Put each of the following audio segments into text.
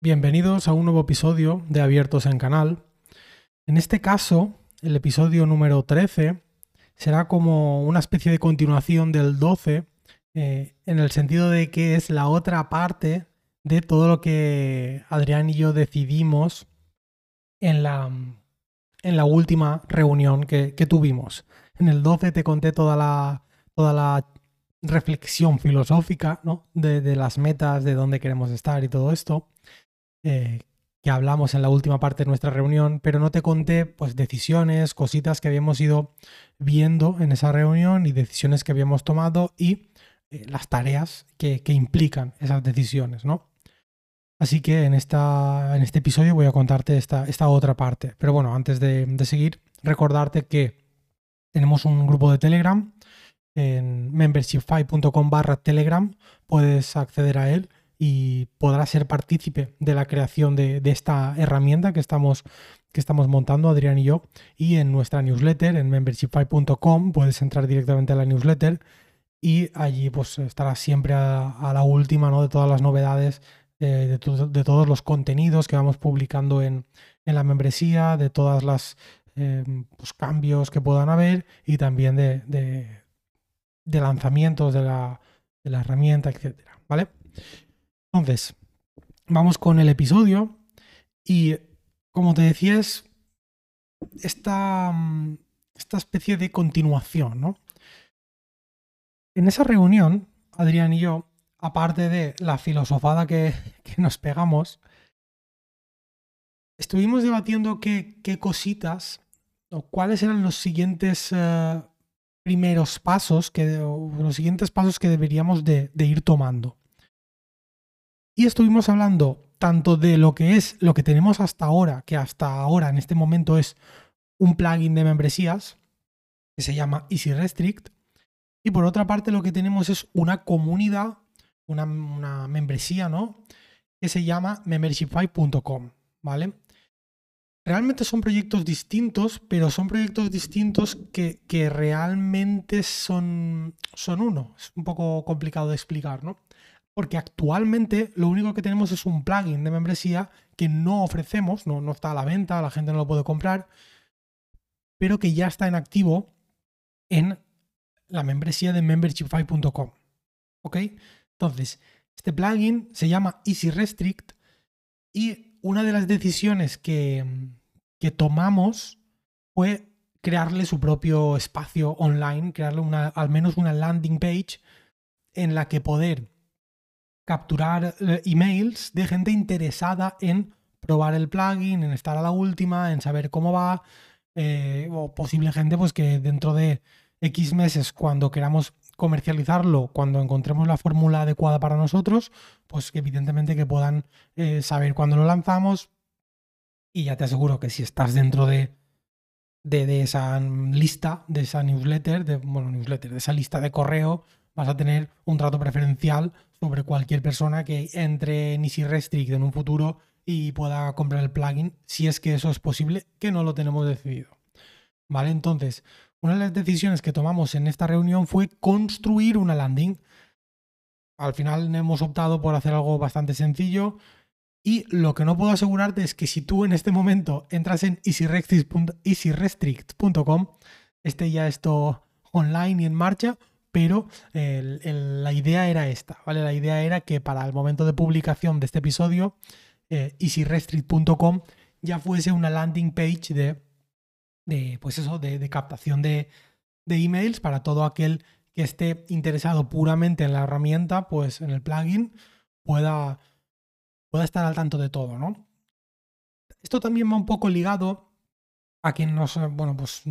Bienvenidos a un nuevo episodio de Abiertos en Canal. En este caso, el episodio número 13 será como una especie de continuación del 12, eh, en el sentido de que es la otra parte de todo lo que Adrián y yo decidimos en la, en la última reunión que, tuvimos. En el 12 te conté toda la, toda la reflexión filosófica ¿no? de, de las metas, de dónde queremos estar y todo esto. Eh, que hablamos en la última parte de nuestra reunión, pero no te conté pues decisiones, cositas que habíamos ido viendo en esa reunión y decisiones que habíamos tomado y eh, las tareas que, implican esas decisiones, ¿no? Así que en, esta, en este episodio voy a contarte esta, esta otra parte. Pero bueno, antes de, seguir, recordarte que tenemos un grupo de Telegram en membershipfy.com barra Telegram. Puedes acceder a él y podrá ser partícipe de la creación de, esta herramienta que estamos, que estamos montando Adrián y yo. Y en nuestra newsletter, en membershipfy.com, puedes entrar directamente a la newsletter y allí pues estarás siempre a, la última ¿no? de todas las novedades, de, todos los contenidos que vamos publicando en, la membresía, de todas las eh, pues, cambios que puedan haber y también de, de lanzamientos de la, de la herramienta, etcétera, ¿vale? Entonces, vamos con el episodio y como te decía es esta, esta especie de continuación, ¿no? En esa reunión, Adrián y yo, aparte de la filosofada que, nos pegamos, estuvimos debatiendo qué, cositas o cuáles eran los siguientes eh, primeros pasos, que, los siguientes pasos que deberíamos de ir tomando. Y estuvimos hablando tanto de lo que es lo que tenemos hasta ahora, que hasta ahora en este momento es un plugin de membresías que se llama Easy Restrict. Y por otra parte lo que tenemos es una comunidad, una, membresía, ¿no? Que se llama membershipfy.com, ¿vale? Realmente son proyectos distintos, pero son proyectos distintos que, que realmente son, son uno. Es un poco complicado de explicar, ¿no? Porque actualmente lo único que tenemos es un plugin de membresía que no ofrecemos, no, no está a la venta, la gente no lo puede comprar, pero que ya está en activo en la membresía de membershipfy.com. ¿Ok? Entonces, este plugin se llama Easy Restrict y una de las decisiones que, que tomamos fue crearle su propio espacio online, crearle una, al menos una landing page en la que poder capturar eh, emails de gente interesada en probar el plugin, en estar a la última, en saber cómo va, eh, o posible gente pues que dentro de X meses, cuando queramos comercializarlo, cuando encontremos la fórmula adecuada para nosotros, pues evidentemente que puedan eh, saber cuándo lo lanzamos. Y ya te aseguro que si estás dentro de, de, de esa lista, de esa newsletter, de, bueno, newsletter, de esa lista de correo, vas a tener un trato preferencial sobre cualquier persona que entre en Easy Restrict en un futuro y pueda comprar el plugin, si es que eso es posible, que no lo tenemos decidido. ¿Vale? Entonces, una de las decisiones que tomamos en esta reunión fue construir una landing. Al final hemos optado por hacer algo bastante sencillo y lo que no puedo asegurarte es que si tú en este momento entras en easyrestrict.com, esté ya esto online y en marcha, pero la idea era esta, ¿vale? La idea era que para el momento de publicación de este episodio, eh, easyrestrict.com ya fuese una landing page de, de pues eso, de, captación de, emails para todo aquel que esté interesado puramente en la herramienta, pues en el plugin, pueda, pueda estar al tanto de todo, ¿no? Esto también va un poco ligado a quien nos, bueno, pues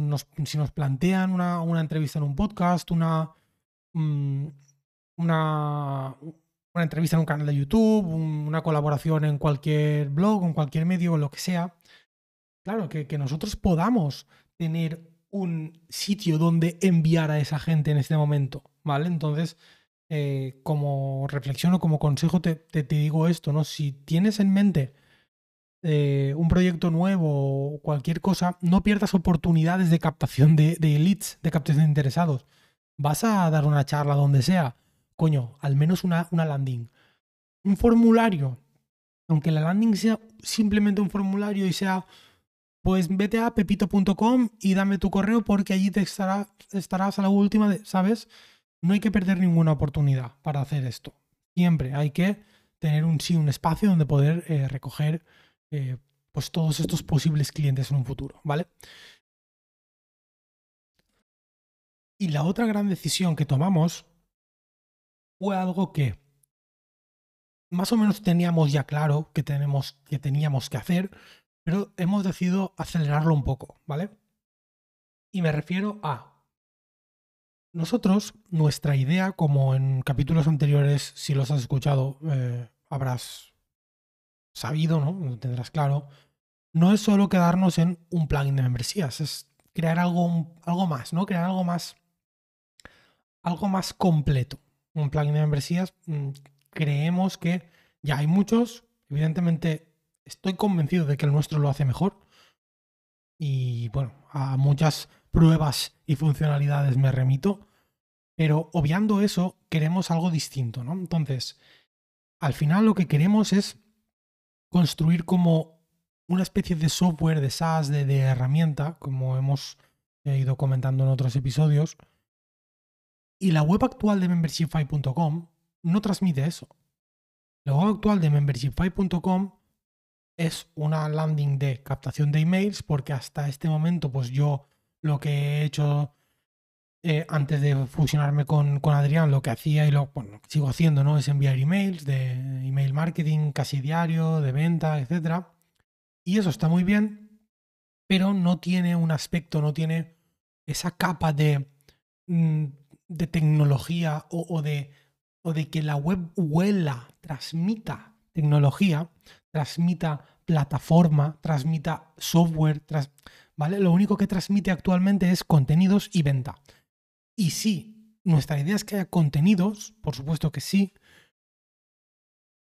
si nos plantean una, una entrevista en un podcast, una, Una, una entrevista en un canal de YouTube, una colaboración en cualquier blog, en cualquier medio, lo que sea. Claro, que, nosotros podamos tener un sitio donde enviar a esa gente en este momento, ¿vale? Entonces, eh, como reflexión o como consejo te, te, digo esto, ¿no? Si tienes en mente eh, un proyecto nuevo o cualquier cosa, no pierdas oportunidades de captación de, de leads, de captación de interesados vas a dar una charla donde sea, coño, al menos una, landing. Un formulario aunque la landing sea simplemente un formulario y sea, pues vete a pepito.com y dame tu correo porque allí te estará, estarás a la última, de, ¿sabes? No hay que perder ninguna oportunidad para hacer esto. Siempre hay que tener un sí, un espacio donde poder eh, recoger eh, pues todos estos posibles clientes en un futuro, ¿vale? Y la otra gran decisión que tomamos fue algo que más o menos teníamos ya claro que, tenemos, que teníamos que hacer, pero hemos decidido acelerarlo un poco, ¿vale? Y me refiero a nosotros, nuestra idea, como en capítulos anteriores, si los has escuchado, eh, habrás sabido, ¿no? Tendrás claro. No es solo quedarnos en un plugin de membresías, es crear algo, algo más, ¿no? Crear algo más, algo más completo. Un plugin de membresías, mm, creemos que ya hay muchos. Evidentemente, estoy convencido de que el nuestro lo hace mejor. Y bueno, a muchas pruebas y funcionalidades me remito. Pero obviando eso, queremos algo distinto, ¿no? Entonces, al final lo que queremos es construir como una especie de software de SaaS, de, de herramienta, como hemos ido comentando en otros episodios. Y la web actual de membershipfy.com no transmite eso. La web actual de membershipfy.com es una landing de captación de emails porque hasta este momento pues yo lo que he hecho eh, antes de fusionarme con, con, Adrián, lo que hacía y lo sigo haciendo, ¿no? Es enviar emails de email marketing casi diario, de venta, etc. Y eso está muy bien, pero no tiene un aspecto, no tiene esa capa de, mm, de tecnología o, de, o de que la web huela, transmita tecnología, transmita plataforma, transmita software, ¿vale? Lo único que transmite actualmente es contenidos y venta. Y sí, nuestra idea es que haya contenidos, por supuesto que sí,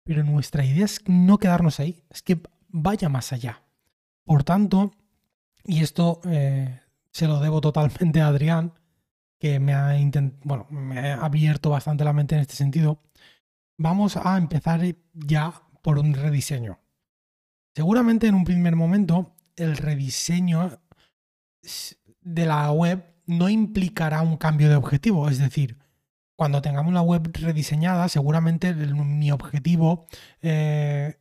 pero nuestra idea es no quedarnos ahí, es que vaya más allá. Por tanto, y esto eh, se lo debo totalmente a Adrián, que me ha, bueno, me ha abierto bastante la mente en este sentido, vamos a empezar ya por un rediseño. Seguramente en un primer momento el rediseño de la web no implicará un cambio de objetivo. Es decir, cuando tengamos la web rediseñada, seguramente mi objetivo eh,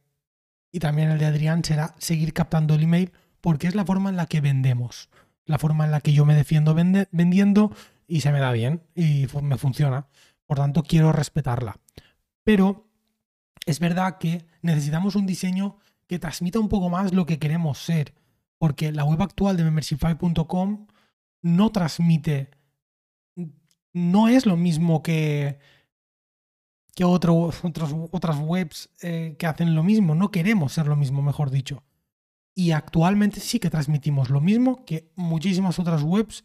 y también el de Adrián será seguir captando el email porque es la forma en la que vendemos, la forma en la que yo me defiendo vendiendo y se me da bien y me funciona. Por tanto, quiero respetarla. Pero es verdad que necesitamos un diseño que transmita un poco más lo que queremos ser, porque la web actual de membershipfy.com no transmite, no es lo mismo que, que otras webs eh, que hacen lo mismo. No queremos ser lo mismo, mejor dicho. Y actualmente sí que transmitimos lo mismo que muchísimas otras webs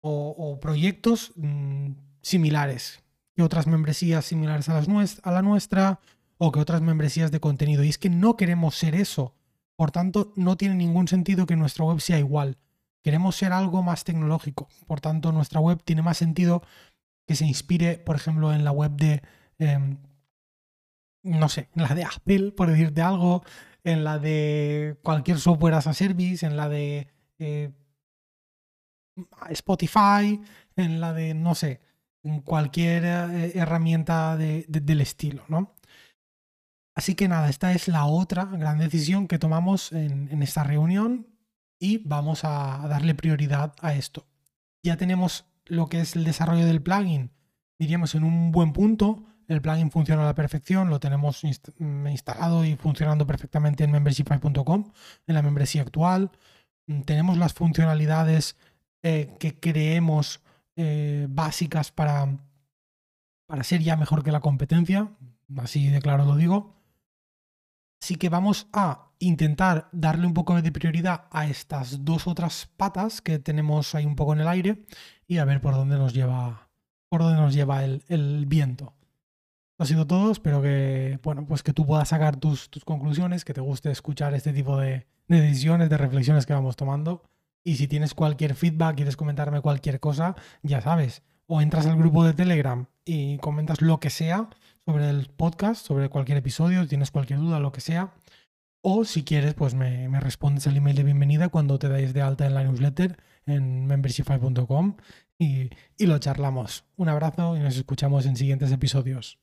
o, proyectos mm, similares, que otras membresías similares a, las a la nuestra o que otras membresías de contenido. Y es que no queremos ser eso. Por tanto, no tiene ningún sentido que nuestra web sea igual. Queremos ser algo más tecnológico. Por tanto, nuestra web tiene más sentido que se inspire, por ejemplo, en la web de, em, no sé, en la de Apple, por decirte algo, en la de cualquier software as a service, en la de eh, Spotify, en la de, no sé, en cualquier eh, herramienta del estilo, ¿no? Así que nada, esta es la otra gran decisión que tomamos en esta reunión y vamos a darle prioridad a esto. Ya tenemos lo que es el desarrollo del plugin, diríamos en un buen punto. El plugin funciona a la perfección, lo tenemos mm, instalado y funcionando perfectamente en membershipy.com, en la membresía actual. Mm, tenemos las funcionalidades eh, que creemos eh, básicas para, para ser ya mejor que la competencia, así de claro lo digo. Así que vamos a intentar darle un poco de prioridad a estas dos otras patas que tenemos ahí un poco en el aire y a ver por dónde nos lleva, por dónde nos lleva el, viento. Eso ha sido todo, espero que, bueno, pues que tú puedas sacar tus, tus conclusiones, que te guste escuchar este tipo de decisiones, de reflexiones que vamos tomando. Y si tienes cualquier feedback, quieres comentarme cualquier cosa, ya sabes, o entras al grupo de Telegram y comentas lo que sea sobre el podcast, sobre cualquier episodio, tienes cualquier duda, lo que sea. O si quieres, pues me, respondes al email de bienvenida cuando te dais de alta en la newsletter en membershipify.com y, y lo charlamos. Un abrazo y nos escuchamos en siguientes episodios.